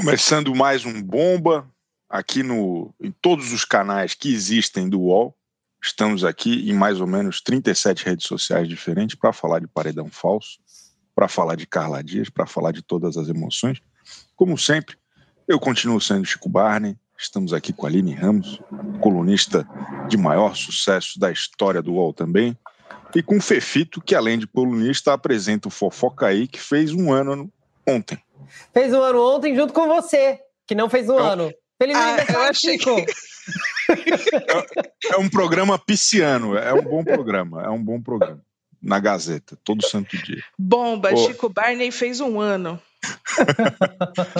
Começando mais um Bomba aqui no, em todos os canais que existem do UOL. Estamos aqui em mais ou menos 37 redes sociais diferentes para falar de Paredão Falso, para falar de Carla Dias, para falar de todas as emoções. Como sempre, eu continuo sendo Chico Barney. Estamos aqui com a Aline Ramos, colunista de maior sucesso da história do UOL também. E com o Fefito, que além de colunista, apresenta o Fofoca aí, que fez um ano ontem. Fez um ano ontem junto com você, que não fez um Eu- ano. Feliz Ah, aniversário, eu achei Chico! É um programa pisciano, é um bom programa, é um bom programa. Na Gazeta, todo santo dia. Bomba, Ô. Chico Barney fez um ano.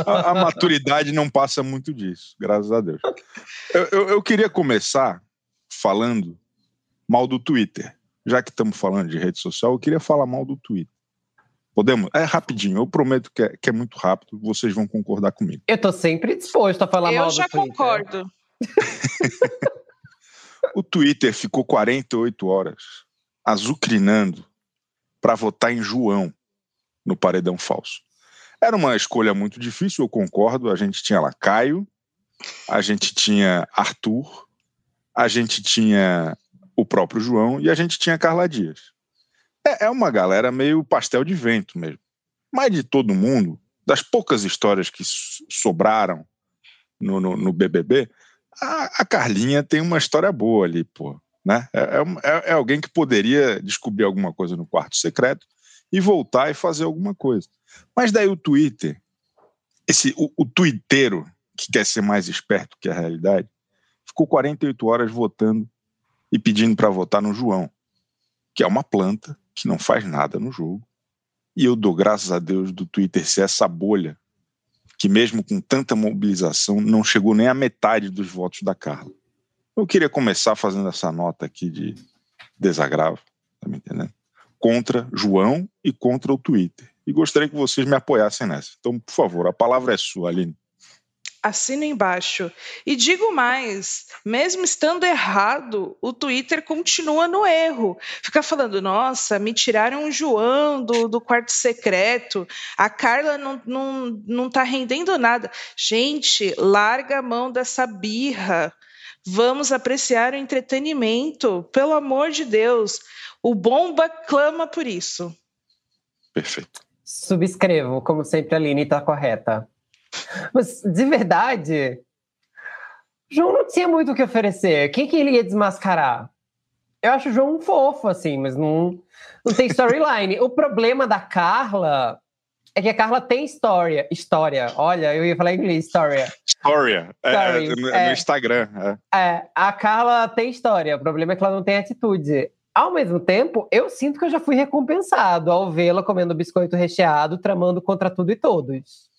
A, a maturidade não passa muito disso, graças a Deus. Eu, eu- eu queria começar falando mal do Twitter. Já que estamos falando de rede social, eu queria falar mal do Twitter. Podemos? É rapidinho, eu prometo que é, que é muito rápido, vocês vão concordar comigo. Eu tô sempre disposto a falar mal eu do já Twitter. concordo. O Twitter ficou 48 horas azucrinando para votar em João no paredão falso. Era uma escolha muito difícil, eu concordo. A gente tinha lá Caio, a gente tinha Arthur, a gente tinha o próprio João e a gente tinha Carla Dias. É, é uma galera meio pastel de vento mesmo. Mas de todo mundo, das poucas histórias que so- sobraram no, no, no BBB, a, a Carlinha tem uma história boa ali, pô. Né? É, é é- é alguém que poderia descobrir alguma coisa no quarto secreto e voltar e fazer alguma coisa. Mas daí o Twitter, esse, o, o que quer ser mais esperto que a realidade, ficou 48 horas votando e pedindo para votar no João, que é uma planta que não faz nada no jogo. E eu dou graças a Deus do Twitter ser essa bolha que mesmo com tanta mobilização não chegou nem à metade dos votos da Carla. Eu queria começar fazendo essa nota aqui de desagravo, tá me entendendo? Contra João e contra o Twitter. E gostaria que vocês me apoiassem nessa. Então, por favor, a palavra é sua, Aline. Assina embaixo. E digo mais, mesmo estando errado, o Twitter continua no erro. Fica falando, nossa, me tiraram o João do, do quarto secreto, a Carla não, não, não tá rendendo nada. Gente, larga a mão dessa birra. Vamos apreciar o entretenimento, pelo amor de Deus. O Bomba clama por isso. Perfeito. Subscrevo, como sempre a Aline tá correta. Mas, de verdade, João não tinha muito o que oferecer. Quem que ele ia desmascarar? Eu acho o João um fofo, assim, mas não, não tem storyline. o problema da Carla é que a Carla tem história. História. Olha, eu ia falar em inglês, história. História. É, é, no, é. Instagram. é. É, a Carla tem história, o problema é que ela não tem atitude. Ao mesmo tempo, eu sinto que eu já fui recompensado ao vê-la comendo biscoito recheado, tramando contra tudo e todos.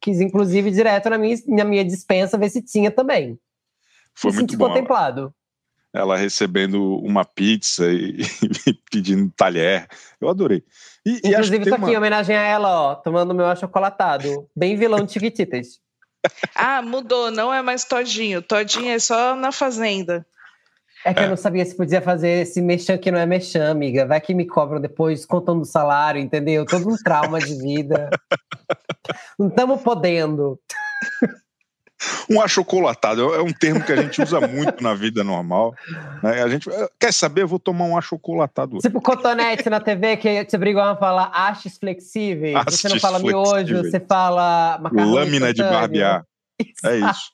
Quis, inclusive, ir direto na minha, na minha dispensa ver se tinha também. Foi muito bom. contemplado. Ela recebendo uma pizza e, e pedindo talher. Eu adorei. E, e acho que Inclusive, tô aqui uma- em homenagem a ela, ó, tomando meu achocolatado. Bem vilão de Chiquititas. Ah, mudou, não é mais Todinho. Todinho é só na fazenda. É que É. eu não sabia se podia fazer esse mexã que não é mexã, amiga. Vai que me cobram depois, contando o salário, entendeu? Todo um trauma de vida. Não estamos podendo. Um achocolatado é um termo que a gente usa muito na vida normal. né? A gente quer saber, eu vou tomar um achocolatado. Tipo cotonete na TV, que te obrigam a falar hastes flexíveis. você não fala miojo, flexíveis. você fala macarrão Lâmina de barbear. É Exato, isso.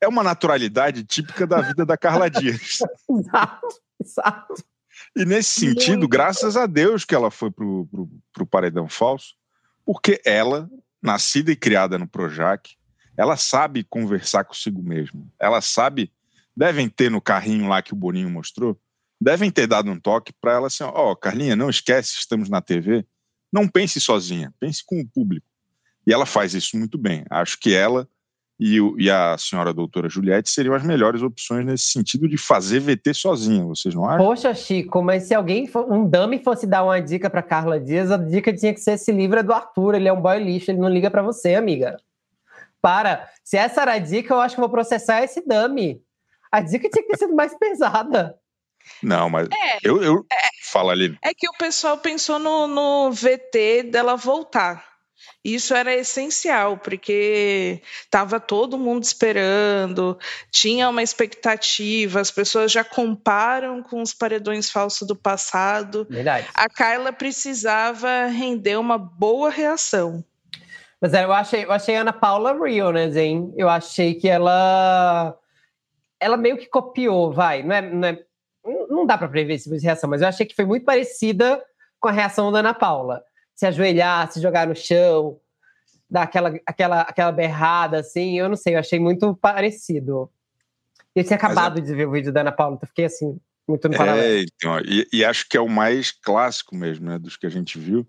É uma naturalidade típica da vida da Carla Dias. Exato, exato. E nesse sentido, graças a Deus que ela foi pro, pro, pro Paredão Falso, porque ela, nascida e criada no Projac, ela sabe conversar consigo mesma. Ela sabe, devem ter no carrinho lá que o Boninho mostrou, devem ter dado um toque para ela assim: ó, Carlinha, não esquece, estamos na TV, não pense sozinha, pense com o público. E ela faz isso muito bem. Acho que ela e, o- e a senhora doutora Juliette seriam as melhores opções nesse sentido de fazer VT sozinha, vocês não acham? Poxa, Chico, mas se alguém, fo- um dummy fosse dar uma dica pra Carla Dias, a dica tinha que ser esse livro é do Arthur, ele é um boy lixo, ele não liga pra você, amiga. Para. Se essa era a dica, eu acho que vou processar esse dummy. A dica tinha que ter sido mais pesada. Não, mas É, eu, eu... fala ali. é que o pessoal pensou no, no VT dela voltar. Isso era essencial, porque estava todo mundo esperando, tinha uma expectativa, as pessoas já comparam com os paredões falsos do passado. Verdade. A Carla precisava render uma boa reação. Mas eu achei, eu achei a Ana Paula real, né, Zen? Eu achei que ela. Ela meio que copiou, vai. Não, é, não, é, não dá para prever esse tipo de reação, mas eu achei que foi muito parecida com a reação da Ana Paula se ajoelhar, se jogar no chão, dar aquela, aquela, aquela berrada, assim, eu não sei, eu achei muito parecido. Eu tinha acabado é... de ver o vídeo da Ana Paula, então fiquei assim, muito no paralelo. É, então, e, e, acho que é o mais clássico mesmo, né, dos que a gente viu.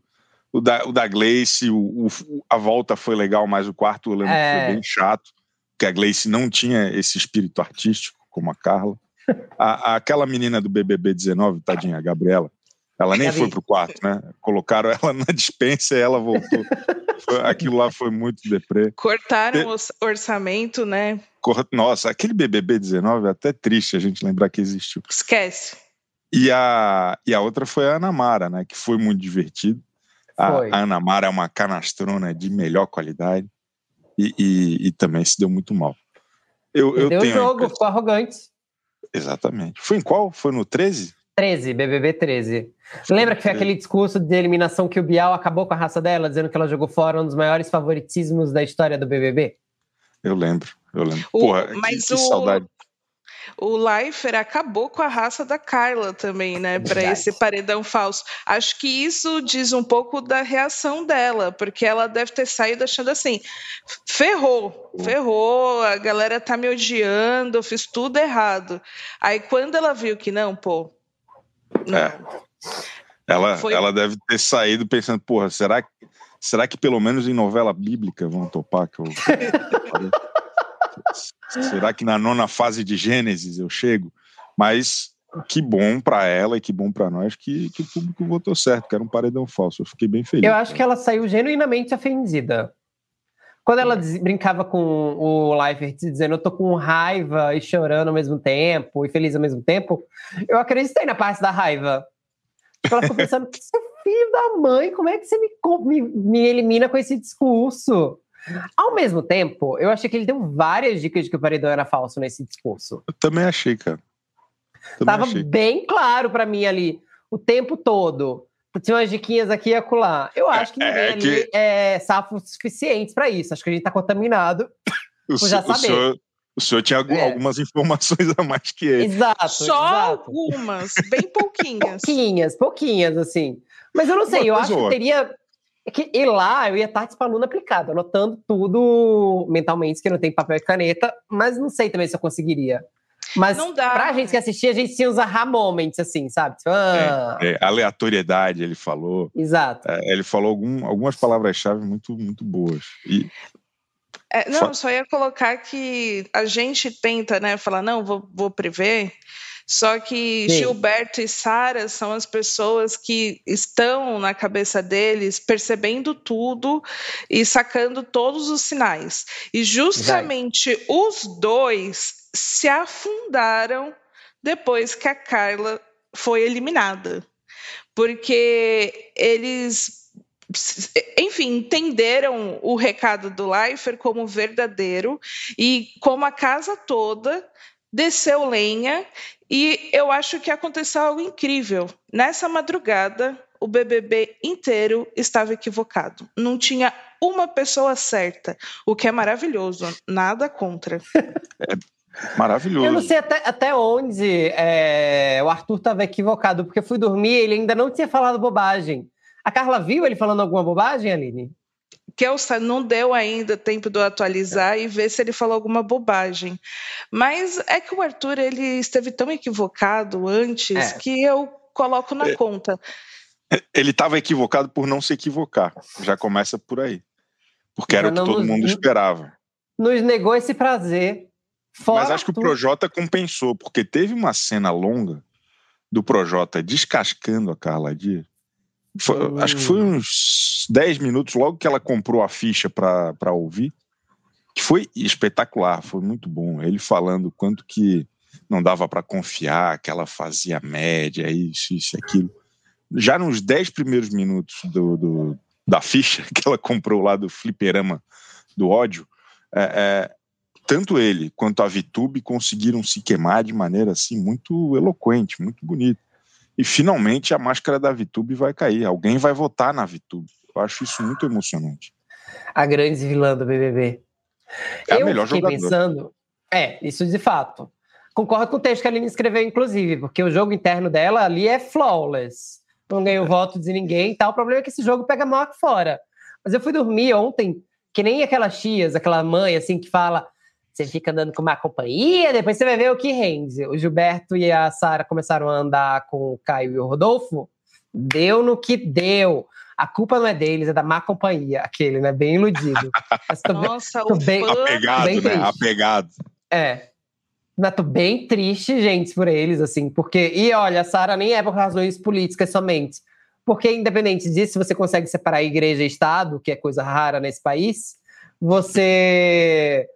O da, o da Gleice, o, o, a volta foi legal, mas o quarto eu lembro é... que foi bem chato, porque a Gleice não tinha esse espírito artístico, como a Carla. A, a, aquela menina do BBB 19, tadinha, a Gabriela, ela nem foi pro quarto, né? Colocaram ela na dispensa e ela voltou. Aquilo lá foi muito deprê. Cortaram o orçamento, né? Nossa, aquele BBB 19 é até triste a gente lembrar que existiu. Esquece. E a, e a outra foi a Ana Mara, né? Que foi muito divertido. A, a Ana Mara é uma canastrona de melhor qualidade e, e, e também se deu muito mal. Eu, eu tenho jogo, ficou arrogante. Exatamente. Foi em qual? Foi no 13? 13, BBB 13. Lembra que foi aquele discurso de eliminação que o Bial acabou com a raça dela, dizendo que ela jogou fora um dos maiores favoritismos da história do BBB? Eu lembro, eu lembro. O, Porra, mas que, que o, saudade. O Leifert acabou com a raça da Carla também, né, para esse paredão falso. Acho que isso diz um pouco da reação dela, porque ela deve ter saído achando assim: ferrou, ferrou, a galera tá me odiando, eu fiz tudo errado. Aí quando ela viu que não, pô, é. Ela, Foi... ela deve ter saído pensando, porra, será que, será que pelo menos em novela bíblica vão topar que eu... será que na nona fase de Gênesis eu chego? Mas que bom para ela e que bom para nós que, que, o público votou certo, que era um paredão falso. Eu fiquei bem feliz. Eu acho que ela saiu genuinamente ofendida. Quando ela brincava com o Leifert dizendo eu tô com raiva e chorando ao mesmo tempo e feliz ao mesmo tempo, eu acreditei na parte da raiva. Ela ficou pensando, seu filho da mãe, como é que você me, me, me elimina com esse discurso? Ao mesmo tempo, eu achei que ele deu várias dicas de que o paredão era falso nesse discurso. Eu também achei, cara. Também Tava achei. bem claro para mim ali, o tempo todo tinha umas diquinhas aqui e acolá. Eu acho que é, ninguém é, ali que... é safo suficiente para isso. Acho que a gente está contaminado o por já saber. O senhor, o senhor tinha é. algumas informações a mais que ele. Exato. Só exato. algumas, bem pouquinhas. pouquinhas, pouquinhas, assim. Mas eu não sei, eu acho que teria. É que ir lá, eu ia estar tipo aluno aplicado, anotando tudo mentalmente, que não tem papel e caneta, mas não sei também se eu conseguiria. Mas não dá. pra gente que assistia, a gente tinha os aha moments, assim, sabe? Tipo, ah. é, é, aleatoriedade, ele falou. Exato. É, ele falou algum, algumas palavras-chave muito, muito boas. E... É, não, só ia colocar que a gente tenta, né, falar, não, vou, vou prever, só que Sim. Gilberto e Sara são as pessoas que estão na cabeça deles percebendo tudo e sacando todos os sinais. E justamente os dois se afundaram depois que a Carla foi eliminada. Porque eles enfim, entenderam o recado do Leifert como verdadeiro e como a casa toda desceu lenha e eu acho que aconteceu algo incrível. Nessa madrugada, o BBB inteiro estava equivocado. Não tinha uma pessoa certa, o que é maravilhoso, nada contra. É, Maravilhoso. Eu não sei até, até onde é, o Arthur estava equivocado, porque eu fui dormir e ele ainda não tinha falado bobagem. A Carla viu ele falando alguma bobagem, Aline? Que eu, não deu ainda tempo de eu atualizar é. e ver se ele falou alguma bobagem. Mas é que o Arthur ele esteve tão equivocado antes é. que eu coloco na é. conta. Ele estava equivocado por não se equivocar. Já começa por aí. Porque era o que todo nos, mundo esperava. Nos negou esse prazer Fora Mas acho que o Projota compensou, porque teve uma cena longa do Projota descascando a Carla Dias. Foi. Acho que foi uns 10 minutos logo que ela comprou a ficha para ouvir, que foi espetacular, foi muito bom. Ele falando quanto que não dava para confiar, que ela fazia média, isso, isso, aquilo. Já nos 10 primeiros minutos do, do, da ficha que ela comprou lá do fliperama do ódio, é, é, tanto ele quanto a Vitube conseguiram se queimar de maneira assim muito eloquente, muito bonita. E finalmente a máscara da Vitube vai cair. Alguém vai votar na Vitube. Eu acho isso muito emocionante. A grande vilã do BBB. É a eu melhor fiquei jogadora. pensando. É, isso de fato. Concordo com o texto que a Aline escreveu, inclusive, porque o jogo interno dela ali é flawless. Não ganhou voto de ninguém e tal. O problema é que esse jogo pega mal aqui fora. Mas eu fui dormir ontem, que nem aquelas tias, aquela mãe assim que fala: você fica andando com uma companhia, depois você vai ver o que rende. O Gilberto e a Sara começaram a andar com o Caio e o Rodolfo. Deu no que deu. A culpa não é deles, é da má companhia. Aquele, né? Bem iludido. Mas tô bem- Nossa, tô o bem- fã... Apegado, bem né? Apegado. É. Mas tô bem triste, gente, por eles, assim, porque. E olha, a Sara nem é por razões políticas somente. Porque, independente disso, você consegue separar igreja e Estado, que é coisa rara nesse país, você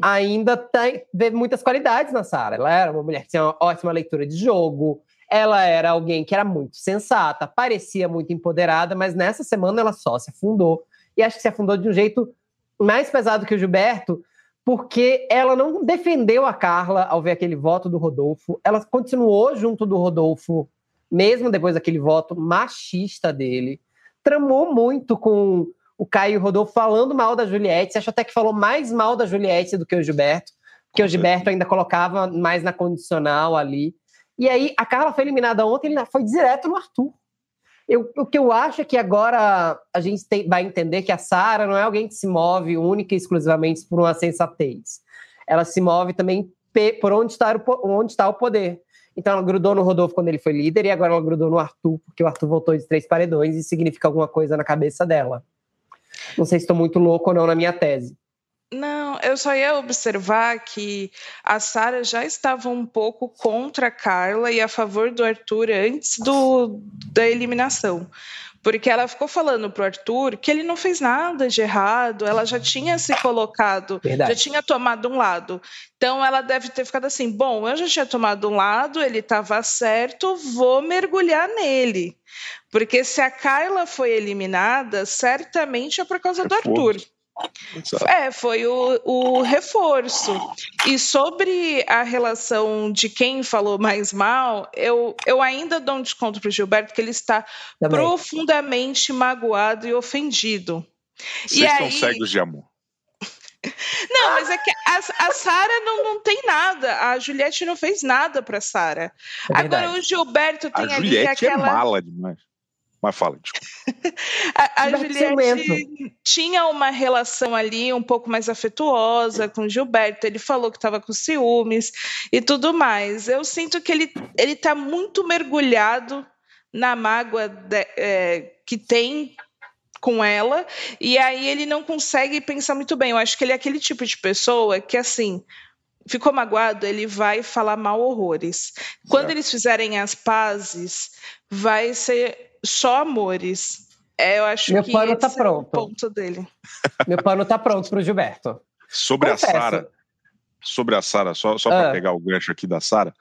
ainda tem, vê muitas qualidades na Sara. Ela era uma mulher que tinha uma ótima leitura de jogo, ela era alguém que era muito sensata, parecia muito empoderada, mas nessa semana ela só se afundou. E acho que se afundou de um jeito mais pesado que o Gilberto, porque ela não defendeu a Carla ao ver aquele voto do Rodolfo, ela continuou junto do Rodolfo, mesmo depois daquele voto machista dele, tramou muito com o Caio e o Rodolfo falando mal da Juliette, acho até que falou mais mal da Juliette do que o Gilberto, porque o Gilberto ainda colocava mais na condicional ali. E aí a Carla foi eliminada ontem, ele foi direto no Arthur. Eu, o que eu acho é que agora a gente tem- vai entender que a Sara não é alguém que se move única e exclusivamente por uma sensatez. Ela se move também por onde está, o, onde está o poder. Então ela grudou no Rodolfo quando ele foi líder e agora ela grudou no Arthur, porque o Arthur voltou de três paredões e significa alguma coisa na cabeça dela. Não sei se estou muito louco ou não na minha tese. Não, eu só ia observar que a Sara já estava um pouco contra a Carla e a favor do Arthur antes do, da eliminação. Porque ela ficou falando pro Arthur que ele não fez nada de errado, ela já tinha se colocado, Verdade. já tinha tomado um lado. Então ela deve ter ficado assim: bom, eu já tinha tomado um lado, ele estava certo, vou mergulhar nele. Porque se a Carla foi eliminada, certamente é por causa do Reforço. Arthur. É, foi o, o reforço. E sobre a relação de quem falou mais mal, eu, eu ainda dou um desconto para o Gilberto, porque ele está Também. profundamente magoado e ofendido. Vocês E estão aí- cegos de amor. Não, mas é que a, a Sara não, não tem nada. A Juliette não fez nada para Sara. É Agora o Gilberto A tem ali Juliette aquela. é mala demais. Mas fala, desculpa. A, a Juliette tinha uma relação ali um pouco mais afetuosa com o Gilberto. Ele falou que estava com ciúmes e tudo mais. Eu sinto que ele ele está muito mergulhado na mágoa de- é, que tem com ela e aí ele não consegue pensar muito bem. Eu acho que ele é aquele tipo de pessoa que assim ficou magoado, ele vai falar mal horrores. Quando Certo. eles fizerem as pazes, vai ser só amores. É, eu acho Meu que pano esse tá é o pronto. ponto dele. Meu pano tá pronto pro Gilberto. Sobre Confesso. a Sara, sobre a Sara, só, só Ah. para pegar o gancho aqui da Sara,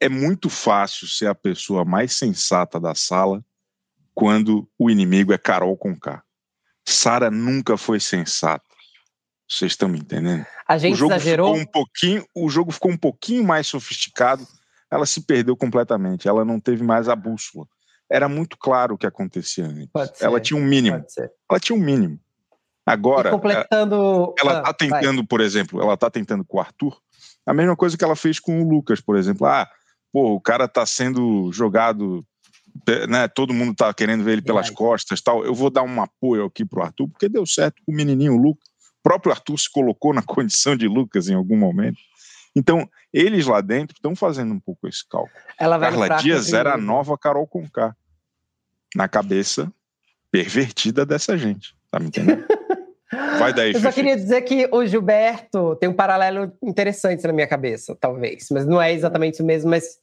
é muito fácil ser a pessoa mais sensata da sala quando o inimigo é Carol Conká. Sara nunca foi sensata. Vocês estão me entendendo? A O gente jogo exagerou. ficou um pouquinho, o jogo ficou um pouquinho mais sofisticado. Ela se perdeu completamente. Ela não teve mais a bússola. Era muito claro o que acontecia antes. Pode ser, Ela tinha um mínimo. Ser. Ela tinha um mínimo. Agora, e completando. ela Ah, tá vai. tentando, por exemplo, ela tá tentando com o Arthur, a mesma coisa que ela fez com o Lucas, por exemplo. Ah, pô, o cara tá sendo jogado, né? Todo mundo tá querendo ver ele pelas costas, tal. Eu vou dar um apoio aqui pro Arthur, porque deu certo com o menininho o Lucas. O próprio Arthur se colocou na condição de Lucas em algum momento. Então, eles lá dentro estão fazendo um pouco esse cálculo. Ela Carla Dias era a primeiro. nova Carol Conká. Na cabeça pervertida dessa gente. Tá me entendendo? Vai daí, Eu só Fifi. queria dizer que o Gilberto tem um paralelo interessante na minha cabeça, talvez. Mas não é exatamente o mesmo, mas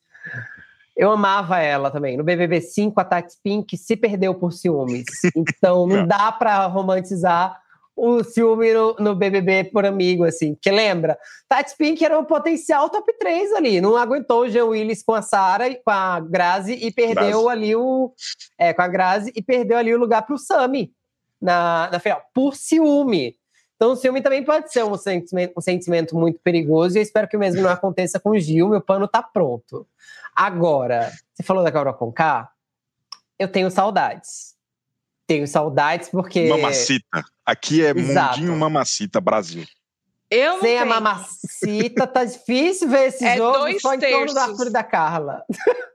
eu amava ela também. No BBB 5, a Tati Pink se perdeu por ciúmes. Então não dá pra romantizar o ciúme no, no BBB por amigo, assim. Porque lembra, Tati Pink era um potencial top 3 ali. Não aguentou o Jean Willis com a Sara e com a Grazi e perdeu Grazi. ali o... É, com a Grazi e perdeu ali o lugar pro Sami. na, na final, por ciúme. Então, o ciúme também pode ser um sentimento, um sentimento muito perigoso, e eu espero que o mesmo não aconteça com o Gil. Meu pano tá pronto. Agora, você falou da Carol Conká? Eu tenho saudades. Tenho saudades porque. Mamacita. Aqui é Exato. Mundinho Mamacita, Brasil. Eu não Sem tenho. a mamacita, tá difícil ver esse é jogo só em torno do Arthur e da Carla.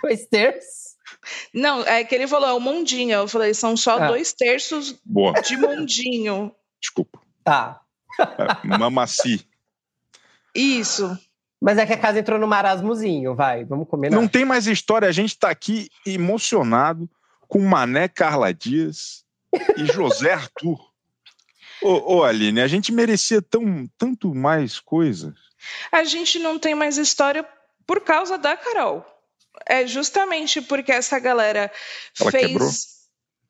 dois terços? Não, é que ele falou, é o mundinho. Eu falei, são só ah. dois terços Boa. de mundinho. Desculpa. Tá. É, mamaci. Isso. Mas é que a casa entrou no marasmozinho, vai, vamos comer. Não tem mais história, a gente tá aqui emocionado com Mané Carla Dias e José Arthur. Ô, ô, Aline, a gente merecia tão, tanto mais coisas. A gente não tem mais história por causa da Carol. É justamente porque essa galera Ela fez. Quebrou?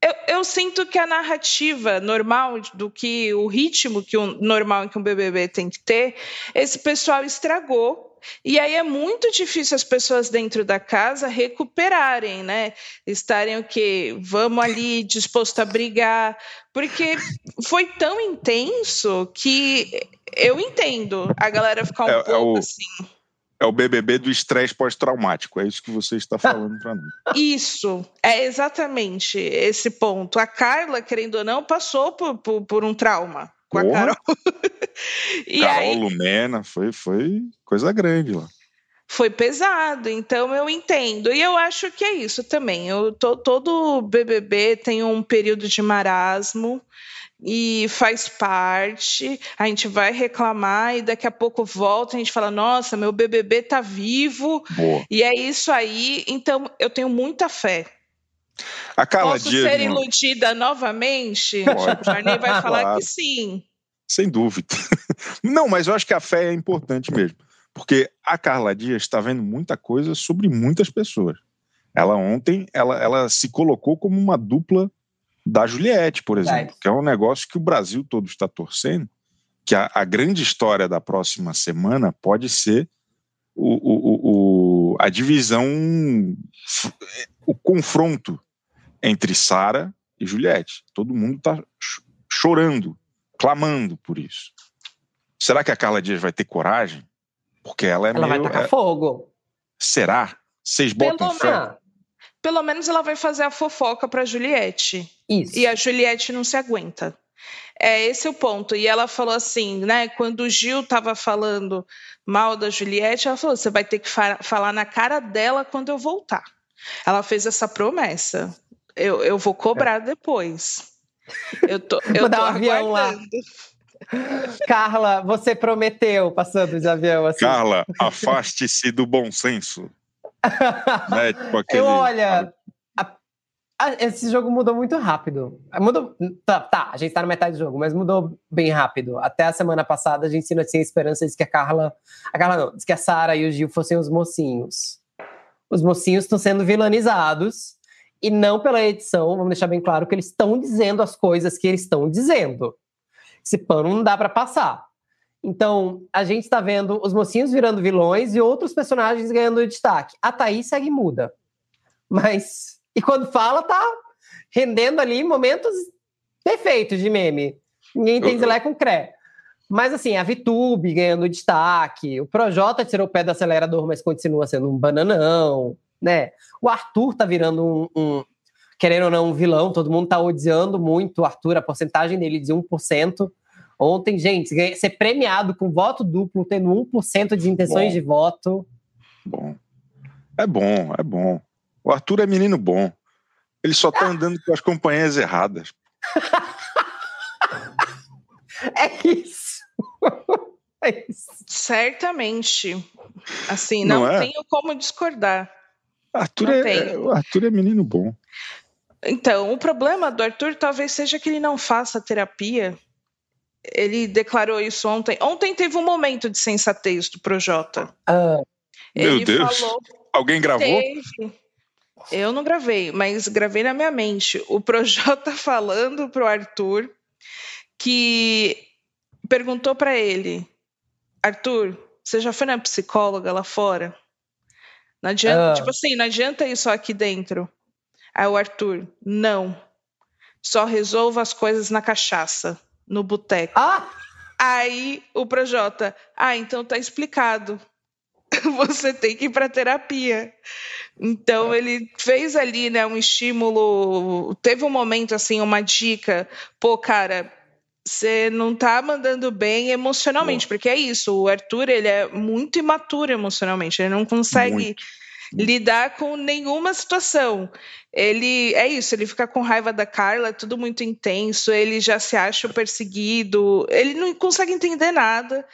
Eu, eu, sinto que a narrativa normal do que o ritmo que o normal que um BBB tem que ter, esse pessoal estragou e aí é muito difícil as pessoas dentro da casa recuperarem, né? Estarem o quê? Vamos ali disposto a brigar, porque foi tão intenso que eu entendo a galera ficar um é, pouco é o... assim. É o BBB do estresse pós-traumático, é isso que você está falando para mim. Isso, é exatamente esse ponto. A Carla, querendo ou não, passou por, por, por um trauma com Porra. a Carol. e Carol aí, Lumena, foi, foi coisa grande lá. Foi pesado, então eu entendo. E eu acho que é isso também. Eu, to, todo BBB tem um período de marasmo e faz parte. A gente vai reclamar e daqui a pouco volta, a gente fala: "Nossa, meu BBB tá vivo". Boa. E é isso aí. Então eu tenho muita fé a Carla Posso Dias, ser iludida novamente? Pode. O Jarney vai falar claro. que sim. Sem dúvida. Não, mas eu acho que a fé é importante mesmo. Porque a Carla Dias está vendo muita coisa sobre muitas pessoas. Ela ontem, ela, ela se colocou como uma dupla da Juliette, por exemplo, que é um negócio que o Brasil todo está torcendo, que a, a grande história da próxima semana pode ser o, o, o, a divisão, o confronto entre Sara e Juliette. Todo mundo está chorando, clamando por isso. Será que a Carla Dias vai ter coragem? Porque ela é ela meio, vai tacar é... fogo. Será? Vocês botam Pelo fé? Pelo menos ela vai fazer a fofoca para Juliette. Isso. E a Juliette não se aguenta. É esse o ponto. E ela falou assim, né? Quando o Gil estava falando mal da Juliette, ela falou: você vai ter que fa falar na cara dela quando eu voltar. Ela fez essa promessa. Eu, eu vou cobrar é. depois. Eu tô, eu vou dar um avião lá. Carla, você prometeu passando de avião assim. Carla, afaste-se do bom senso. né? tipo aquele... Eu, olha, esse jogo mudou muito rápido. Mudou, tá, tá, a gente tá na metade do jogo, mas mudou bem rápido. Até a semana passada a gente ainda tinha esperança de que a Carla, a Carla não, de que a Sara e o Gil fossem os mocinhos. Os mocinhos estão sendo vilanizados e não pela edição, vamos deixar bem claro que eles estão dizendo as coisas que eles estão dizendo. Esse pano não dá para passar. Então, a gente está vendo os mocinhos virando vilões e outros personagens ganhando destaque. A Thaís segue muda. Mas, e quando fala, tá rendendo ali momentos perfeitos de meme. Ninguém tem Zilé com Cré. Mas assim, a Vitube ganhando destaque, o Projota tirou o pé do acelerador, mas continua sendo um bananão né? O Arthur tá virando um, um querendo ou não, um vilão, todo mundo tá odiando muito o Arthur, a porcentagem dele de 1%. Ontem, gente, ser premiado com voto duplo, tendo 1% de intenções bom. de voto. Bom. É bom, é bom. O Arthur é menino bom. Ele só tá ah. andando com as companhias erradas. é isso. é isso. Certamente. Assim, não, não é? tenho como discordar. Arthur é, o Arthur é menino bom. Então, o problema do Arthur talvez seja que ele não faça terapia. Ele declarou isso ontem. Ontem teve um momento de sensatez do Projota. Ah. Meu ele Deus. Falou, Alguém gravou? Teve. Eu não gravei, mas gravei na minha mente. O Projota falando pro Arthur que perguntou para ele: Arthur, você já foi na psicóloga lá fora? Não adianta, ah. tipo assim, não adianta ir só aqui dentro. Aí o Arthur, não. só resolvo as coisas na cachaça, no boteco. Ah! Aí o Projota, ah, então tá explicado. Você tem que ir para terapia. Então ele fez ali, né, um estímulo, teve um momento assim, uma dica, pô, cara, você não tá mandando bem emocionalmente, porque é isso, o Arthur, ele é muito imaturo emocionalmente, ele não consegue muito. lidar com nenhuma situação. Ele é isso, ele fica com raiva da Carla, é tudo muito intenso, ele já se acha perseguido, ele não consegue entender nada.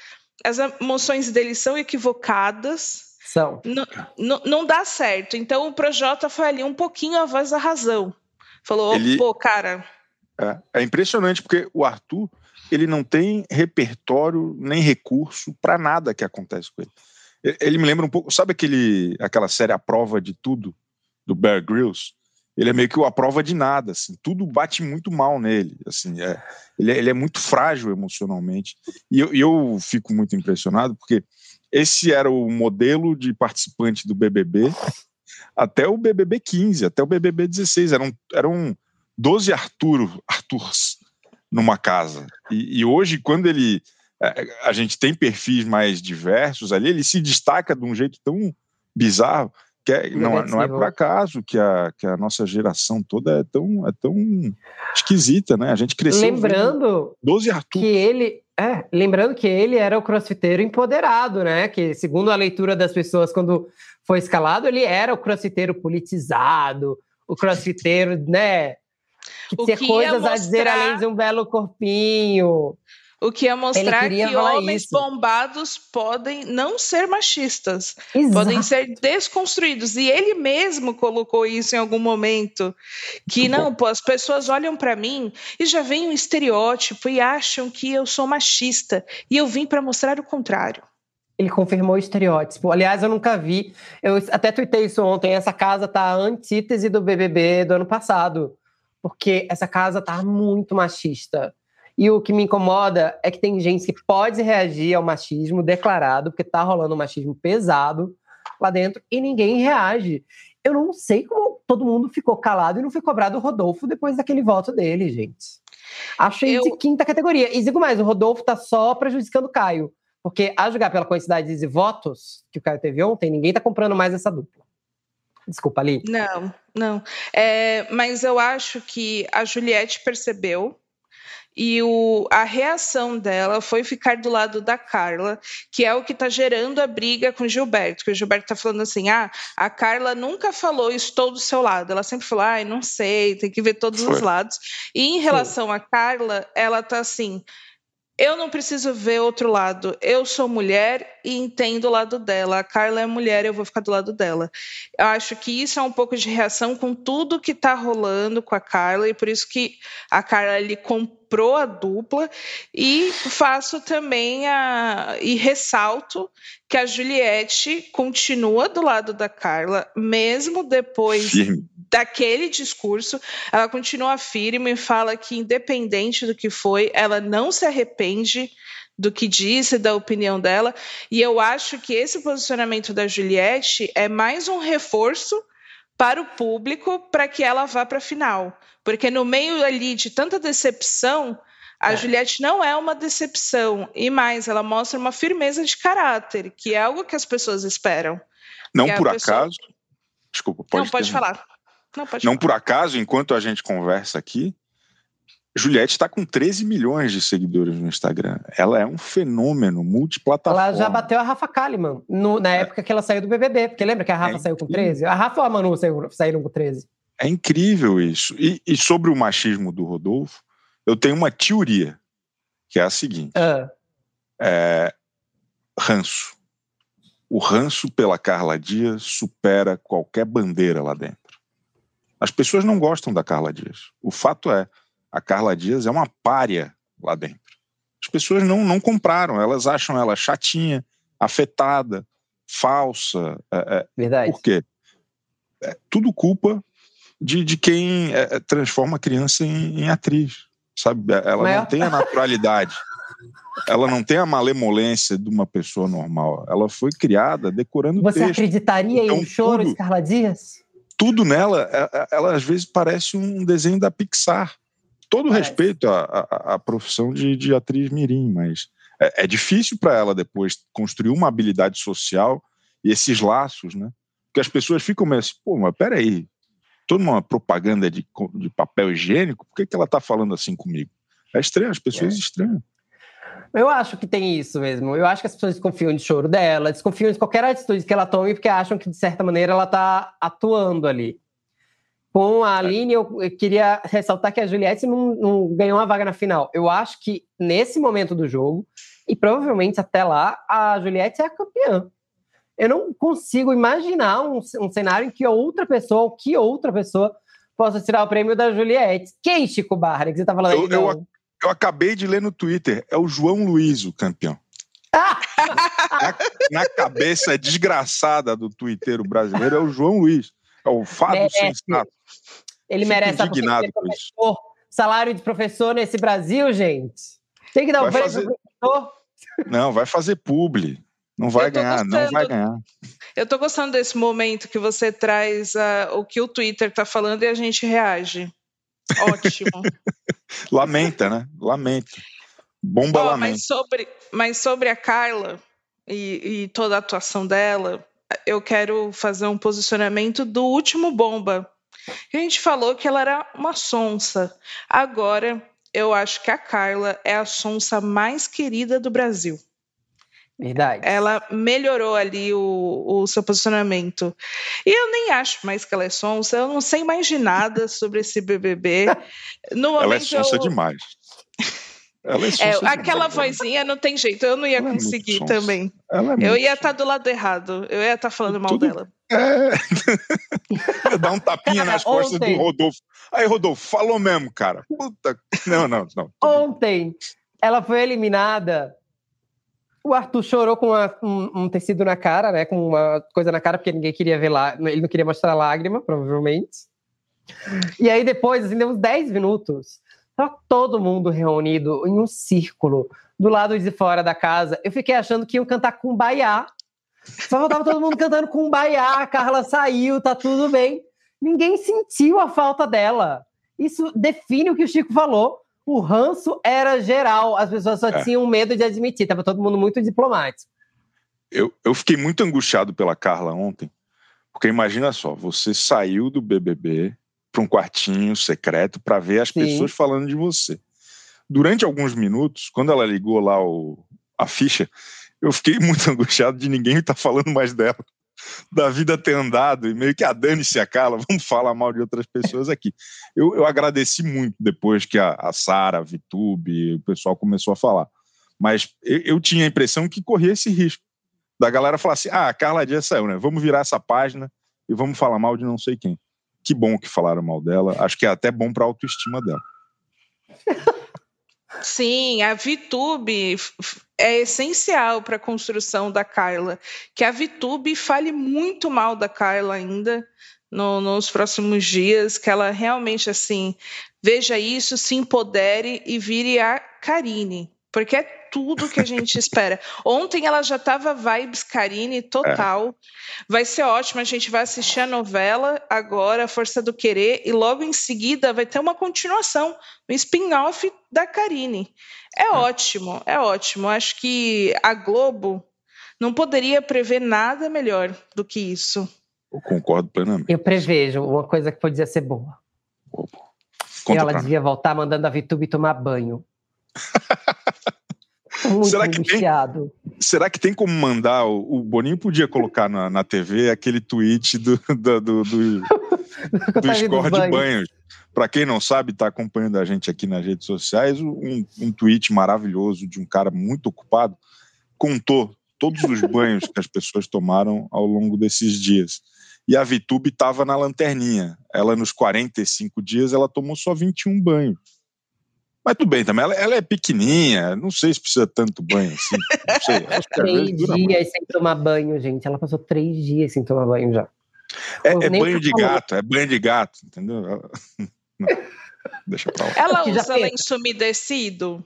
As emoções dele são equivocadas. São. Não, não, não dá certo. Então o Projota foi ali um pouquinho a voz da razão. Falou, ele... pô, cara, é, é impressionante porque o Arthur ele não tem repertório nem recurso para nada que acontece com ele. Ele me lembra um pouco, sabe aquele, aquela série A Prova de Tudo, do Bear Grylls? Ele é meio que a prova de nada, assim, tudo bate muito mal nele, assim, é, ele, é, ele é muito frágil emocionalmente. E eu, eu fico muito impressionado porque esse era o modelo de participante do BBB até o BBB 15, até o BBB 16, eram, eram 12 Arturo, Arturs numa casa. E, e, hoje, quando ele. É, a gente tem perfis mais diversos ali, ele se destaca de um jeito tão bizarro que é, não, é, não é por acaso que a, que a nossa geração toda é tão, é tão esquisita, né? A gente cresceu. Lembrando 12 Arthur. que ele. É, lembrando que ele era o crossfiteiro empoderado, né? Que, segundo a leitura das pessoas, quando foi escalado, ele era o crossfiteiro politizado, o crossfiteiro, né? Que tinha coisas mostrar... a dizer além de um belo corpinho. O que ia mostrar que homens isso. bombados podem não ser machistas, Exato. podem ser desconstruídos. E ele mesmo colocou isso em algum momento. Que Muito não, pô, as pessoas olham para mim e já vem um estereótipo e acham que eu sou machista. E eu vim para mostrar o contrário. Ele confirmou o estereótipo. Aliás, eu nunca vi. Eu até tuitei isso ontem. Essa casa tá a antítese do BBB do ano passado porque essa casa tá muito machista. E o que me incomoda é que tem gente que pode reagir ao machismo declarado, porque tá rolando um machismo pesado lá dentro, e ninguém reage. Eu não sei como todo mundo ficou calado e não foi cobrado o Rodolfo depois daquele voto dele, gente. Achei eu... de quinta categoria. E digo mais, o Rodolfo tá só prejudicando o Caio. Porque a jogar pela quantidade de votos que o Caio teve ontem, ninguém tá comprando mais essa dupla. Desculpa, Ali. Não, não. É, mas eu acho que a Juliette percebeu e o, a reação dela foi ficar do lado da Carla, que é o que está gerando a briga com o Gilberto. Que o Gilberto está falando assim: ah, a Carla nunca falou estou do seu lado. Ela sempre falou, ai, ah, não sei, tem que ver todos foi. os lados. E em relação Sim. à Carla, ela está assim eu não preciso ver outro lado. Eu sou mulher e entendo o lado dela. A Carla é mulher, eu vou ficar do lado dela. Eu acho que isso é um pouco de reação com tudo que está rolando com a Carla e por isso que a Carla ali comprou a dupla e faço também a e ressalto que a Juliette continua do lado da Carla mesmo depois Sim daquele discurso, ela continua firme e fala que, independente do que foi, ela não se arrepende do que disse, da opinião dela. E eu acho que esse posicionamento da Juliette é mais um reforço para o público para que ela vá para a final. Porque no meio ali de tanta decepção, a é. Juliette não é uma decepção. E mais, ela mostra uma firmeza de caráter, que é algo que as pessoas esperam. Não por pessoa... acaso. Desculpa, pode Não, pode falar. Não, não por acaso, enquanto a gente conversa aqui, Juliette está com 13 milhões de seguidores no Instagram. Ela é um fenômeno multiplataforma. Ela já bateu a Rafa Kalimann no, na é. época que ela saiu do BBB. Porque lembra que a Rafa é saiu com 13? A Rafa ou a Manu saíram com 13? É incrível isso. E, e, sobre o machismo do Rodolfo, eu tenho uma teoria, que é a seguinte. Uh. É, ranço. O ranço pela Carla Dias supera qualquer bandeira lá dentro. As pessoas não gostam da Carla Dias. O fato é, a Carla Dias é uma párea lá dentro. As pessoas não, não compraram, elas acham ela chatinha, afetada, falsa. É, é, Verdade. Por quê? É tudo culpa de, de quem é, é transforma a criança em, em atriz. Sabe? Ela Maior... não tem a naturalidade. ela não tem a malemolência de uma pessoa normal. Ela foi criada decorando Você texto. acreditaria então, em um choro, tudo, Carla Dias? tudo nela, é, é, ela às vezes parece um desenho da Pixar. Todo Parece. respeito à, à, à, profissão de, de atriz mirim, mas é, é difícil para ela depois construir uma habilidade social e esses laços, né? Porque as pessoas ficam meio assim, pô, mas peraí, toda uma propaganda de, de papel higiênico, por que, que ela está falando assim comigo? É estranho, as pessoas é. estranham. Eu acho que tem isso mesmo. Eu acho que as pessoas desconfiam de choro dela, desconfiam de qualquer atitude que ela tome, porque acham que, de certa maneira, ela está atuando ali. Com a Aline, eu queria ressaltar que a Juliette não, não, ganhou uma vaga na final. Eu acho que nesse momento do jogo, e provavelmente até lá, a Juliette é a campeã. Eu não consigo imaginar um, um cenário em que outra pessoa, ou que outra pessoa, possa tirar o prêmio da Juliette. Quem, Chico Barra, que você está falando eu, aí? Eu, eu acabei de ler no Twitter, é o João Luiz o campeão. na, na, cabeça desgraçada do twitteiro brasileiro é o João Luiz. É o Fábio merece. Sensato. Ele Fico merece indignado a professor, salário de professor nesse Brasil, gente. Tem que dar um prêmio fazer... professor. Não, vai fazer publi. Não vai ganhar, gostando, não vai ganhar. Eu tô gostando desse momento que você traz uh, o que o Twitter tá falando e a gente reage. Ótimo. lamenta, né? Lamenta. Bomba oh, lamenta. Mas sobre, mas sobre a Carla e, e toda a atuação dela, eu quero fazer um posicionamento do último bomba. A gente falou que ela era uma sonsa. Agora, eu acho que a Carla é a sonsa mais querida do Brasil. Verdade. Ela melhorou ali o, o seu posicionamento. E eu nem acho mais que ela é sonsa, eu não sei mais de nada sobre esse BBB. No ela é sonsa eu... demais. Ela é, é aquela vozinha não tem jeito, eu não ia ela é conseguir é também. É eu ia estar tá do lado errado, eu ia estar tá falando mal Tudo... dela. É. Dar um tapinha nas costas Ontem. do Rodolfo. Aí, Rodolfo, falou mesmo, cara. Puta. Não, não, não. Ontem, ela foi eliminada o Arthur chorou com uma, um, um, tecido na cara, né? Com uma coisa na cara, porque ninguém queria ver lá. Ele não queria mostrar lágrima, provavelmente. E aí depois, assim, deu uns 10 minutos. Tava todo mundo reunido em um círculo do lado de fora da casa. Eu fiquei achando que iam cantar com baiá. Só tava todo mundo cantando com baiá. A Carla saiu, tá tudo bem. Ninguém sentiu a falta dela. Isso define o que o Chico falou o ranço era geral, as pessoas só é. tinham medo de admitir, tava todo mundo muito diplomático. Eu, eu fiquei muito angustiado pela Carla ontem, porque imagina só, você saiu do BBB para um quartinho secreto para ver as Sim. pessoas falando de você. Durante alguns minutos, quando ela ligou lá o, a ficha, eu fiquei muito angustiado de ninguém estar tá falando mais dela da vida ter andado e meio que a ah, dane-se a Carla, vamos falar mal de outras pessoas aqui. Eu, eu agradeci muito depois que a, a Sara, a Vitube, o pessoal começou a falar. Mas eu, eu, tinha a impressão que corria esse risco da galera falar assim: ah, a Carla Dias saiu, né? Vamos virar essa página e vamos falar mal de não sei quem. Que bom que falaram mal dela. Acho que é até bom para a autoestima dela. Sim, a VTube é essencial para a construção da Carla. Que a VTube fale muito mal da Carla ainda no, nos próximos dias, que ela realmente assim veja isso, se empodere e vire a Karine, porque é tudo que a gente espera. Ontem ela já estava vibes Karine total. É. Vai ser ótimo, a gente vai assistir a novela agora, Força do Querer, e logo em seguida vai ter uma continuação, um spin-off da Karine. É, é ótimo, é ótimo. Acho que a Globo não poderia prever nada melhor do que isso. Eu concordo plenamente. Eu prevejo uma coisa que podia ser boa. Opa. ela devia voltar mandando a Vitube tomar banho. Muito será que tem, será que tem como mandar? O, o Boninho podia colocar na, na TV aquele tweet do, do, do, do, do score de banhos. Para quem não sabe, está acompanhando a gente aqui nas redes sociais, um, um tweet maravilhoso de um cara muito ocupado, contou todos os banhos que as pessoas tomaram ao longo desses dias. E a Vitube estava na lanterninha. Ela, nos 45 dias, ela tomou só 21 banhos. Mas tudo bem também, ela, ela, é pequenininha, não sei se precisa tanto banho assim. Não sei. três dias sem tomar banho, gente. Ela passou três dias sem tomar banho já. É, é banho de gato, é banho de gato, entendeu? Não, deixa pra lá. Ela usa lenço umedecido?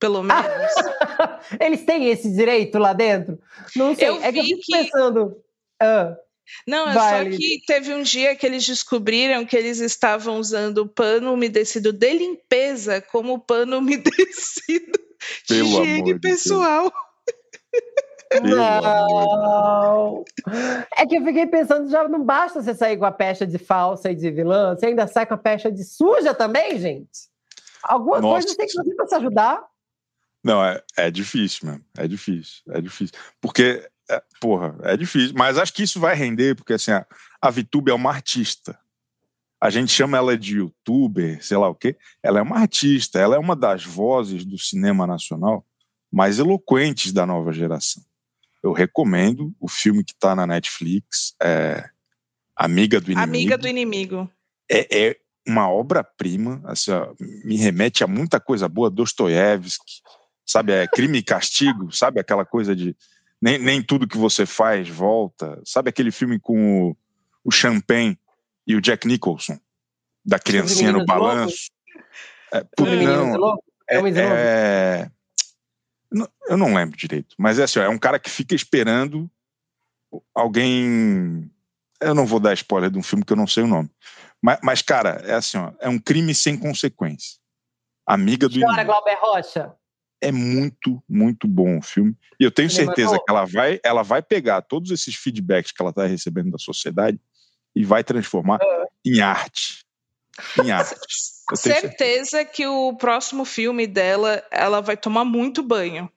Pelo menos. Eles têm esse direito lá dentro? Não sei. Eu é que eu fico que... pensando. Ah. Não, é só que teve um dia que eles descobriram que eles estavam usando pano umedecido de limpeza como pano umedecido de Pelo amor higiene pessoal. Não! É que eu fiquei pensando, já não basta você sair com a pecha de falsa e de vilã, você ainda sai com a pecha de suja também, gente? Alguma Nossa. coisa tem que fazer pra se ajudar. Não, é, é difícil mesmo. É difícil. É difícil. Porque, é, porra, é difícil. Mas acho que isso vai render, porque assim, a, a Vitube é uma artista. A gente chama ela de youtuber, sei lá o quê. Ela é uma artista, ela é uma das vozes do cinema nacional mais eloquentes da nova geração. Eu recomendo o filme que está na Netflix, é Amiga do Inimigo. Amiga do inimigo. é, é uma obra-prima, assim, ó, me remete a muita coisa boa, Dostoiévski, sabe, é crime e castigo, sabe aquela coisa de nem, nem tudo que você faz volta, sabe aquele filme com o, o Champagne e o Jack Nicholson, da criancinha no balanço. É, menino não? É é- não- eu não lembro direito, mas é assim, ó, é um cara que fica esperando alguém. Eu não vou dar spoiler de um filme que eu não sei o nome. Mas, mas, cara, é assim, ó, é um crime sem consequência. Amiga do Chora. Glauber Rocha. É muito, muito bom o filme. E eu tenho Cinema certeza que ela vai, ela vai pegar todos esses feedbacks que ela está recebendo da sociedade e vai transformar É. em arte. Em arte. Certeza. Certeza que o próximo filme dela, ela vai tomar muito banho.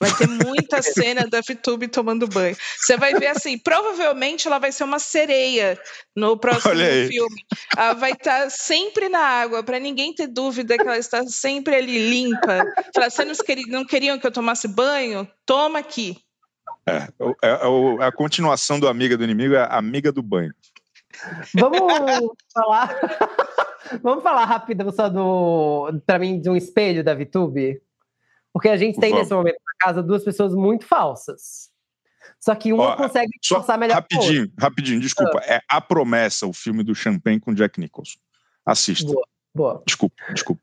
Vai ter muita cena da VTube tomando banho. Você vai ver assim, provavelmente ela vai ser uma sereia no próximo Olha aí. filme. Ela vai estar sempre na água, para ninguém ter dúvida que ela está sempre ali limpa. Falar, vocês não queri- não queriam que eu tomasse banho? Toma aqui. É, o- é o- a continuação do Amiga do Inimigo é Amiga do Banho. Vamos falar. Vamos falar rápido só do. Pra mim, de um espelho da VTube? Porque a gente tem Vamos. nesse momento na casa duas pessoas muito falsas. Só que uma Ó, consegue disfarçar melhor que a outra. rapidinho, rapidinho, desculpa. É A Promessa, o filme do Champagne com Jack Nicholson. Assista. Boa. Boa. Desculpa, desculpa.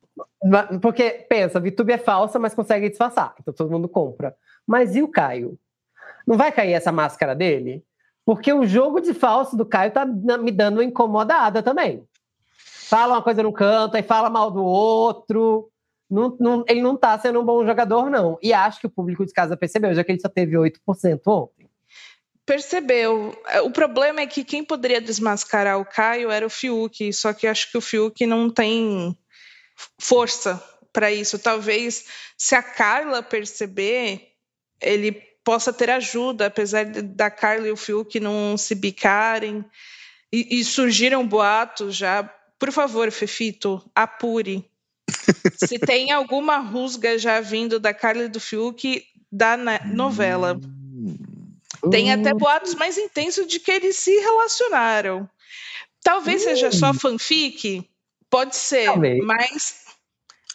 Porque, pensa, VTube é falsa, mas consegue disfarçar. Então todo mundo compra. Mas e o Caio? Não vai cair essa máscara dele? Porque o jogo de falso do Caio tá me dando uma incomodada também. Fala uma coisa no canto, aí fala mal do outro. Não- não- ele não tá sendo um bom jogador, não. E acho que o público de casa percebeu, já que ele só teve 8% ontem. Percebeu. O problema é que quem poderia desmascarar o Caio era o Fiuk, só que acho que o Fiuk não tem força para isso. Talvez se a Carla perceber, ele possa ter ajuda, apesar da Carla e o Fiuk não se bicarem. E, e surgiram boatos já. Por favor, Fefito, apure. Se tem alguma rusga já vindo da Carla e do Fiuk da novela. Tem até Hum, boatos mais intensos de que eles se relacionaram. Talvez seja só fanfic, pode ser, Talvez. mas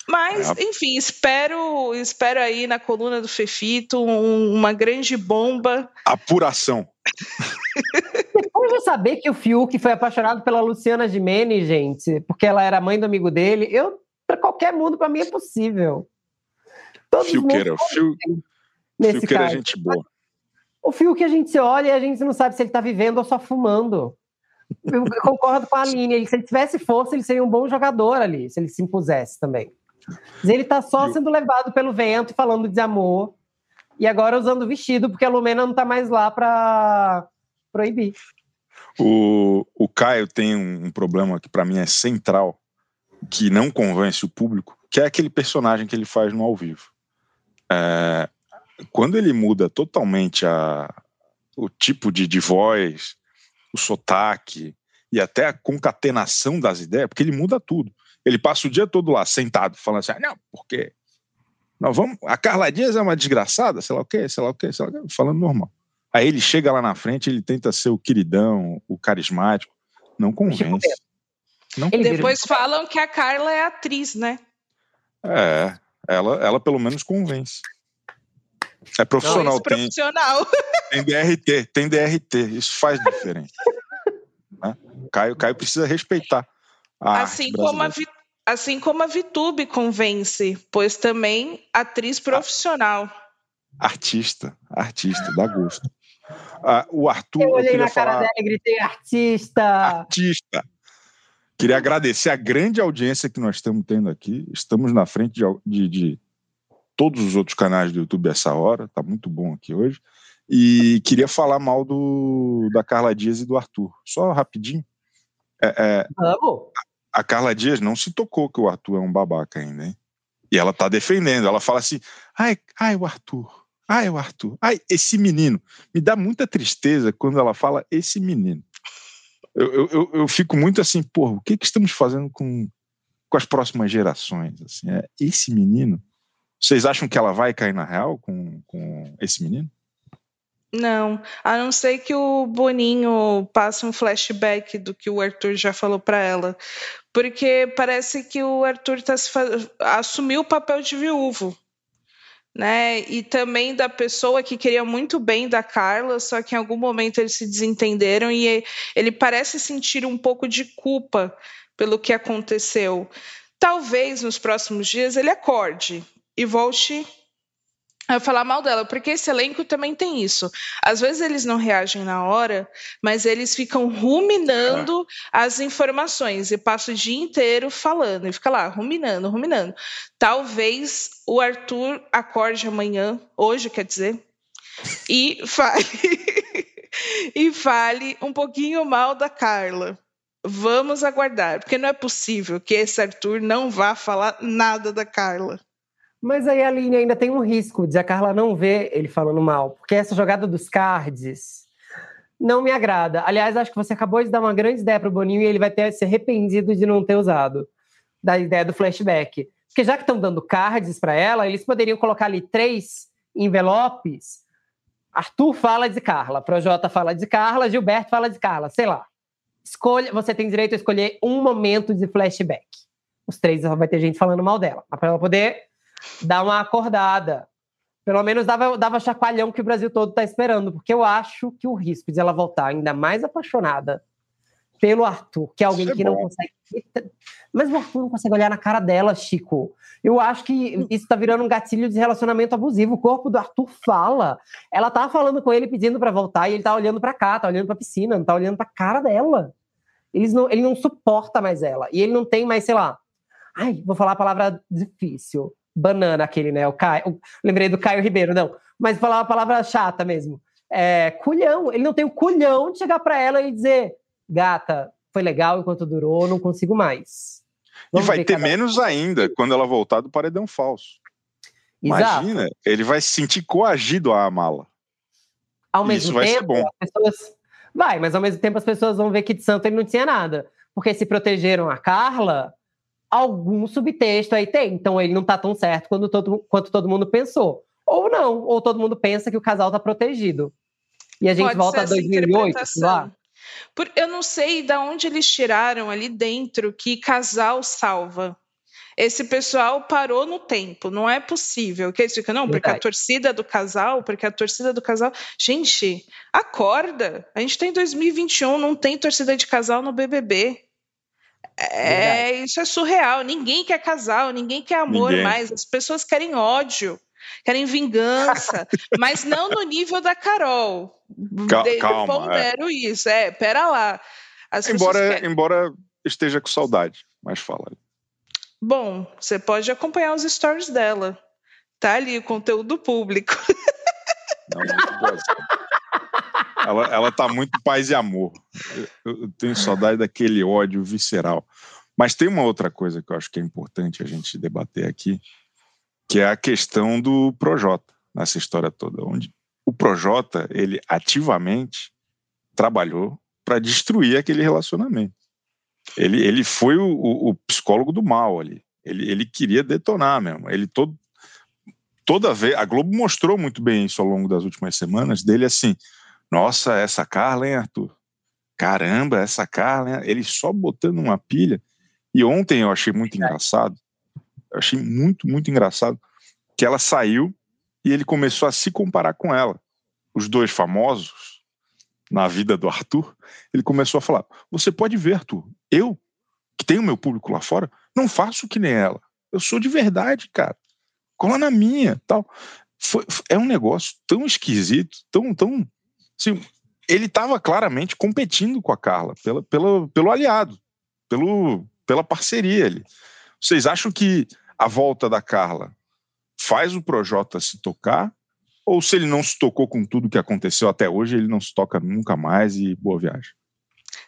mas É. enfim, espero espero aí na coluna do Fefito um- uma grande bomba. Apuração. Depois de saber que o Fiuk foi apaixonado pela Luciana Gimenez, gente, porque ela era mãe do amigo dele, eu, para qualquer mundo, para mim é possível. Todos Fiu, nesse Fiuqueira é caso. gente boa. O Fiuk a gente olha e a gente não sabe se ele tá vivendo ou só fumando. Eu concordo com a Aline. ele- Se ele tivesse força, ele seria um bom jogador ali, se ele se impusesse também. Mas ele tá só sendo levado pelo vento falando de amor. E agora usando vestido, porque a Lumena não tá mais lá pra proibir. O, o Caio tem um, um problema que para mim é central, que não convence o público, que é aquele personagem que ele faz no ao vivo. É, quando ele muda totalmente a, o tipo de, de voz, o sotaque e até a concatenação das ideias, porque ele muda tudo. Ele passa o dia todo lá sentado, falando assim: ah, não, porque nós vamos. A Carla Dias é uma desgraçada, sei lá o quê, sei lá o quê, sei lá o quê, falando normal. Aí ele chega lá na frente, ele tenta ser o queridão, o carismático. Não convence. Não Ele vira- Depois falam que a Carla é atriz, né? É, ela, ela pelo menos convence. É profissional, Isso, tem, profissional. tem DRT, tem DRT, isso faz diferença. né? Caio, Caio precisa respeitar. A assim arte como a assim como a Vitube convence, pois também atriz profissional. Artista, artista, dá gosto. Ah, o Arthur. Eu olhei queria na cara falar- dela e gritei, artista! artista. Queria agradecer a grande audiência que nós estamos tendo aqui. Estamos na frente de, de- de todos os outros canais do YouTube essa hora. Tá muito bom aqui hoje. E queria falar mal do, da Carla Dias e do Arthur. Só rapidinho. É, é, Vamos! a Carla Dias não se tocou que o Arthur é um babaca ainda, hein? E ela tá defendendo. Ela fala assim: ai, ai, o Arthur. Ai, o Arthur. Ai, esse menino. Me dá muita tristeza quando ela fala esse menino. Eu, eu, eu, fico muito assim, porra, o que, que estamos fazendo com, com as próximas gerações? Assim, é, esse menino. Vocês acham que ela vai cair na real com, com esse menino? Não, a não ser que o Boninho passe um flashback do que o Arthur já falou para ela. Porque parece que o Arthur tá se fa... assumiu o papel de viúvo. Né? E também da pessoa que queria muito bem da Carla, só que em algum momento eles se desentenderam e ele parece sentir um pouco de culpa pelo que aconteceu. Talvez nos próximos dias ele acorde e volte falar mal dela, porque esse elenco também tem isso. Às vezes eles não reagem na hora, mas eles ficam ruminando as informações e passa o dia inteiro falando e fica lá ruminando, ruminando. Talvez o Arthur acorde amanhã, hoje quer dizer, e fale e fale um pouquinho mal da Carla. Vamos aguardar, porque não é possível que esse Arthur não vá falar nada da Carla. Mas aí a Aline ainda tem um risco de a Carla não ver ele falando mal, porque essa jogada dos cards não me agrada. Aliás, acho que você acabou de dar uma grande ideia para o Boninho e ele vai ter se arrependido de não ter usado da ideia do flashback. Porque já que estão dando cards para ela, eles poderiam colocar ali três envelopes. Arthur fala de Carla, Projota fala de Carla, Gilberto fala de Carla, sei lá. Escolha, você tem direito a escolher um momento de flashback. Os três vai ter gente falando mal dela, para ela poder dar uma acordada. Pelo menos dava, dava chacoalhão que o Brasil todo está esperando, porque eu acho que o risco de ela voltar ainda mais apaixonada pelo Arthur, que é alguém é que não consegue. Mas o Arthur não consegue olhar na cara dela, Chico. Eu acho que isso tá virando um gatilho de relacionamento abusivo. O corpo do Arthur fala. Ela tá falando com ele pedindo para voltar e ele tá olhando para cá, tá olhando para piscina, não tá olhando para cara dela. Eles não, ele não suporta mais ela. E ele não tem mais, sei lá. Ai, vou falar a palavra difícil. Banana, aquele, né? O Caio. o- Lembrei do Caio Ribeiro, não. Mas falar uma palavra chata mesmo. É, culhão. Ele não tem o culhão de chegar para ela e dizer: gata, foi legal enquanto durou, não consigo mais. E Vamos vai ver ter cada um." menos ainda quando ela voltar do paredão falso. Exato. Imagina, ele vai se sentir coagido a amá-la. Ao Isso mesmo vai ser tempo, as pessoas. Vai, mas ao mesmo tempo as pessoas vão ver que de santo ele não tinha nada. Porque se protegeram a Carla, algum subtexto aí tem. Então ele não tá tão certo quando todo, quanto todo mundo pensou. Ou não, ou todo mundo pensa que o casal tá protegido. E a gente Pode volta a ser essa 2008, sei lá. Por- eu não sei de onde eles tiraram ali dentro que casal salva. Esse pessoal parou no tempo, não é possível. Que eles ficam, não, porque a torcida do casal, porque a torcida do casal. Gente, acorda! A gente tá em 2021, não tem torcida de casal no BBB. É, isso é surreal. Ninguém quer casal, ninguém quer amor Ninguém. mais. As pessoas querem ódio, querem vingança, mas não no nível da Carol. Cal- De- calma, pondero isso. É, pera lá. As Embora, querem- embora esteja com saudade, mas fala. Bom, você pode acompanhar os stories dela. Tá ali o conteúdo público. Não, muito. Ela, ela tá muito paz e amor. Eu, eu tenho saudade daquele ódio visceral. Mas tem uma outra coisa que eu acho que é importante a gente debater aqui, que é a questão do Projota nessa história toda, onde o Projota, ele ativamente trabalhou para destruir aquele relacionamento. Ele, ele foi o, o- o psicólogo do mal ali. Ele, ele queria detonar mesmo. Ele todo, toda vez. A Globo mostrou muito bem isso ao longo das últimas semanas, dele assim: nossa, essa Carla, hein, Arthur? Caramba, essa Carla, hein? ele só botando uma pilha. E ontem eu achei muito engraçado, eu achei muito, muito engraçado, que ela saiu e ele começou a se comparar com ela. Os dois famosos, na vida do Arthur, ele começou a falar: Você pode ver, Arthur, eu, que tenho meu público lá fora, não faço que nem ela. Eu sou de verdade, cara. Cola na minha, tal. Foi- é um negócio tão esquisito, tão, tão Assim, ele estava claramente competindo com a Carla, pela, pela, pelo aliado, pelo, pela parceria ali. Vocês acham que a volta da Carla faz o Projota se tocar? Ou se ele não se tocou com tudo que aconteceu até hoje, ele não se toca nunca mais e boa viagem?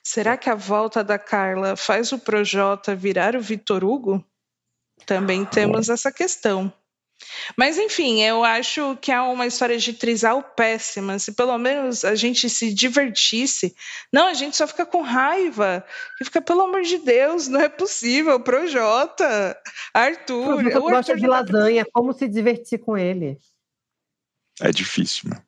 Será que a volta da Carla faz o Projota virar o Vitor Hugo? Também temos essa questão. Mas enfim, eu acho que é uma história de trisal péssima. Se pelo menos a gente se divertisse. Não, a gente só fica com raiva. E fica, pelo amor de Deus, não é possível. Projota, Arthur. Projota o gosta Arthur de lasanha. Como se divertir com ele? É difícil, meu.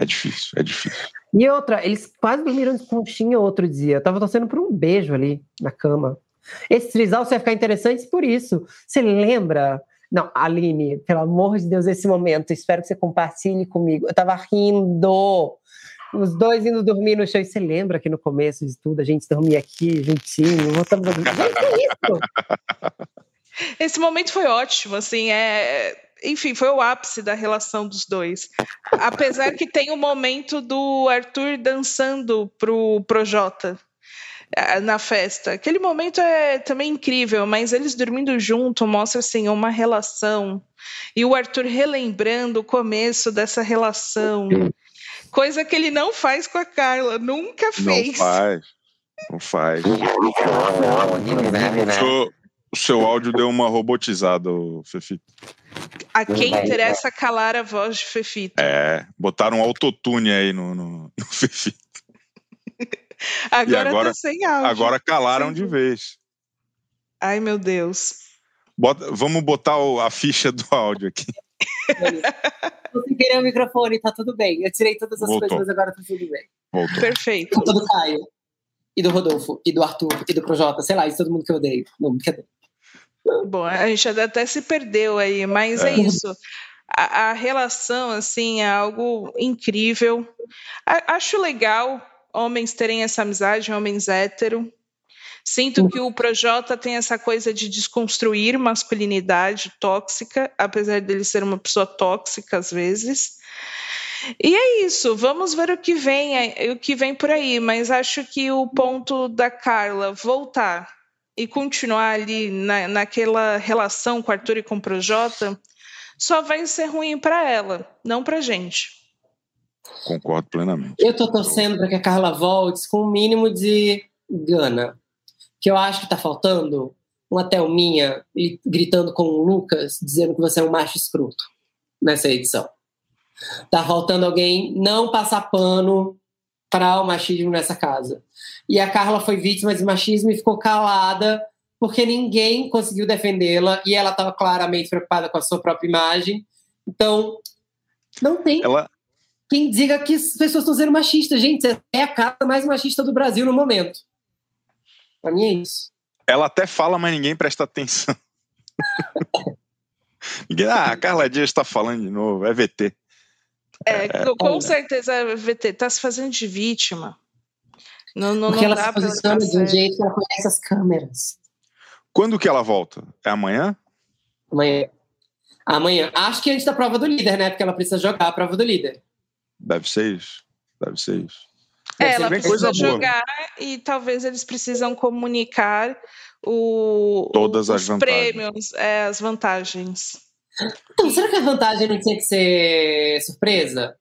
É difícil, é difícil. E outra, eles quase dormiram de conchinha outro dia. Eu tava torcendo por um beijo ali na cama. Esse trisal vai ficar interessante por isso. Você lembra não, Aline, pelo amor de Deus, esse momento, espero que você compartilhe comigo. Eu tava rindo, os dois indo dormir no chão. E você lembra que no começo de tudo a gente dormia aqui juntinho, voltamos a dormir. Gente, que isso? Esse momento foi ótimo, assim, é. Enfim, foi o ápice da relação dos dois. Apesar que tem o momento do Arthur dançando pro Projota na festa. Aquele momento é também incrível, mas eles dormindo junto mostra assim uma relação e o Arthur relembrando o começo dessa relação, coisa que ele não faz com a Carla, nunca fez. Não faz, não faz. O seu, o seu áudio deu uma robotizada, Fefito. A quem interessa calar a voz de Fefito. É, botaram um autotune aí no, no, no Fefito. Agora, e agora, tá sem áudio. agora calaram de vez. Ai, meu Deus. Bota, vamos botar o, a ficha do áudio aqui. Eu querer o microfone, tá tudo bem. Eu tirei todas as Voltou. coisas, mas agora tá tudo bem. Voltou. Perfeito. Conta do Caio, e do Rodolfo, e do Arthur, e do Projota, sei lá, e de todo mundo que eu odeio. Não, brincadeira. Bom, a gente até se perdeu aí, mas é, É. isso. A, a relação, assim, é algo incrível. A- acho legal homens terem essa amizade, homens hétero. Sinto que o Projota tem essa coisa de desconstruir masculinidade tóxica, apesar dele ser uma pessoa tóxica às vezes. E é isso, vamos ver o que vem, é, o que vem por aí, mas acho que o ponto da Carla voltar e continuar ali na, naquela relação com Arthur e com o Projota só vai ser ruim para ela, não pra gente. Concordo plenamente. Eu tô torcendo para que a Carla volte com o mínimo de gana. Que eu acho que tá faltando uma Thelminha gritando com o Lucas, dizendo que você é um macho escroto nessa edição. Tá faltando alguém não passar pano para o machismo nessa casa. E a Carla foi vítima de machismo e ficou calada porque ninguém conseguiu defendê-la e ela estava claramente preocupada com a sua própria imagem. Então, não tem Ela, quem diga que as pessoas estão sendo machistas. Gente, você é a casa mais machista do Brasil no momento. Pra mim é isso. ela até fala, mas ninguém presta atenção. ninguém, ah, a Carla Dias está falando de novo, é VT. É, com- com olha. certeza, VT, tá se fazendo de vítima. Não, não, Porque não ela dá se pra posiciona de um jeito que ela conhece as câmeras. Quando que ela volta? É amanhã? Amanhã. Amanhã. Acho que antes da prova do líder, né? Porque ela precisa jogar a prova do líder. Deve ser isso. Deve ser isso. É, ela precisa coisa boa. jogar e talvez eles precisam comunicar o, Todas o- as os vantagens. prêmios, é, as vantagens. Então, será que a vantagem não tinha que ser surpresa?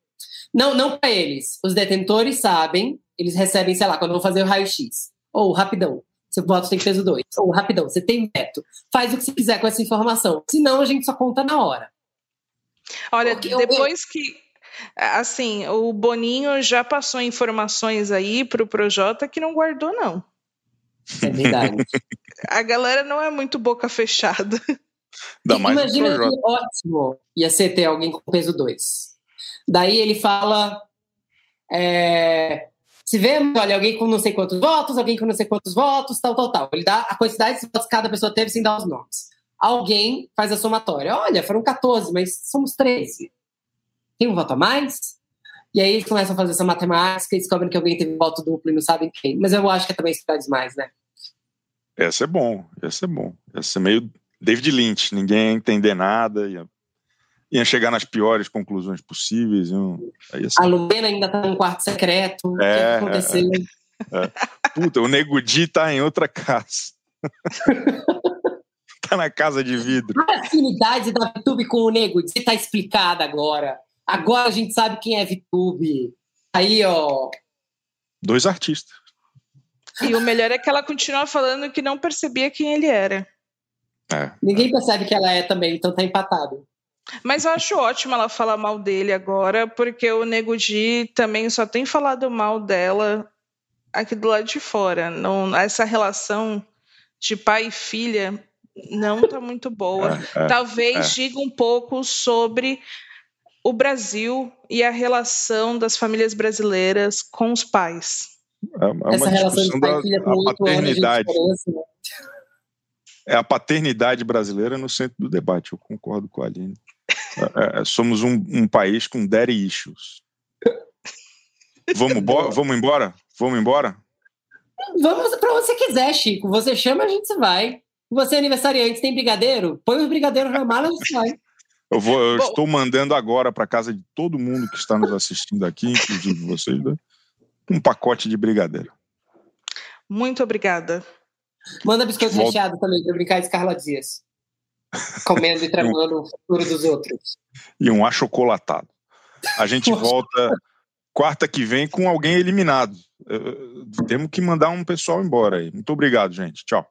Não, não para eles. Os detentores sabem, eles recebem, sei lá, quando vão fazer o raio-x. Ou rapidão. Seu voto tem peso 2. Ou rapidão, você tem veto. Faz o que você quiser com essa informação. Senão a gente só conta na hora. Olha, Porque eu- depois que. Assim, o Boninho já passou informações aí pro Projota que não guardou, não. É verdade. A galera não é muito boca fechada. Ainda mais Imagina que ótimo ia ser ter alguém com peso 2. Daí ele fala. é, se vê, olha, alguém com não sei quantos votos, alguém com não sei quantos votos, tal, tal, tal. Ele dá a quantidade de votos que cada pessoa teve sem dar os nomes. Alguém faz a somatória. Olha, foram 14, mas somos 13. Tem um voto a mais? E aí eles começam a fazer essa matemática e descobrem que alguém teve voto duplo e não sabem quem. Mas eu acho que é também esperar demais, né? Essa é bom, essa é bom. Essa é meio David Lynch, ninguém ia entender nada. Ia, ia chegar nas piores conclusões possíveis. Aí, assim... A Lumena ainda tá num quarto secreto. É, o que, é, aconteceu? É, é. Puta, o Nego Di tá em outra casa. tá na casa de vidro. A afinidade da VTube com o Nego Di tá explicada agora. Agora a gente sabe quem é VTube. Aí, ó. Dois artistas. E o melhor é que ela continua falando que não percebia quem ele era. É. Ninguém percebe que ela é também, então tá empatado. Mas eu acho ótimo ela falar mal dele agora, porque o Nego Di também só tem falado mal dela aqui do lado de fora. Não, essa relação de pai e filha não tá muito boa. É, é, Talvez é. diga um pouco sobre o Brasil e a relação das famílias brasileiras com os pais. É, é essa relação de pai e filha com a paternidade. Né? É a paternidade brasileira no centro do debate, eu concordo com a Aline. É, é, somos um, um, país com daddy issues. Vamos, vamos embora? Vamos embora? Vamos para onde você quiser, Chico. Você chama, a gente vai. Você é aniversariante, tem brigadeiro? Põe os brigadeiros na mala, a gente vai. Eu, vou, eu estou mandando agora para casa de todo mundo que está nos assistindo aqui, inclusive vocês, né? um pacote de brigadeiro. Muito obrigada. Manda biscoito Volta. recheado também, para brincar de Carla Dias. Comendo e tramando o futuro dos outros. E um achocolatado. A gente volta quarta que vem com alguém eliminado. Temos que mandar um pessoal embora aí. Muito obrigado, gente. Tchau.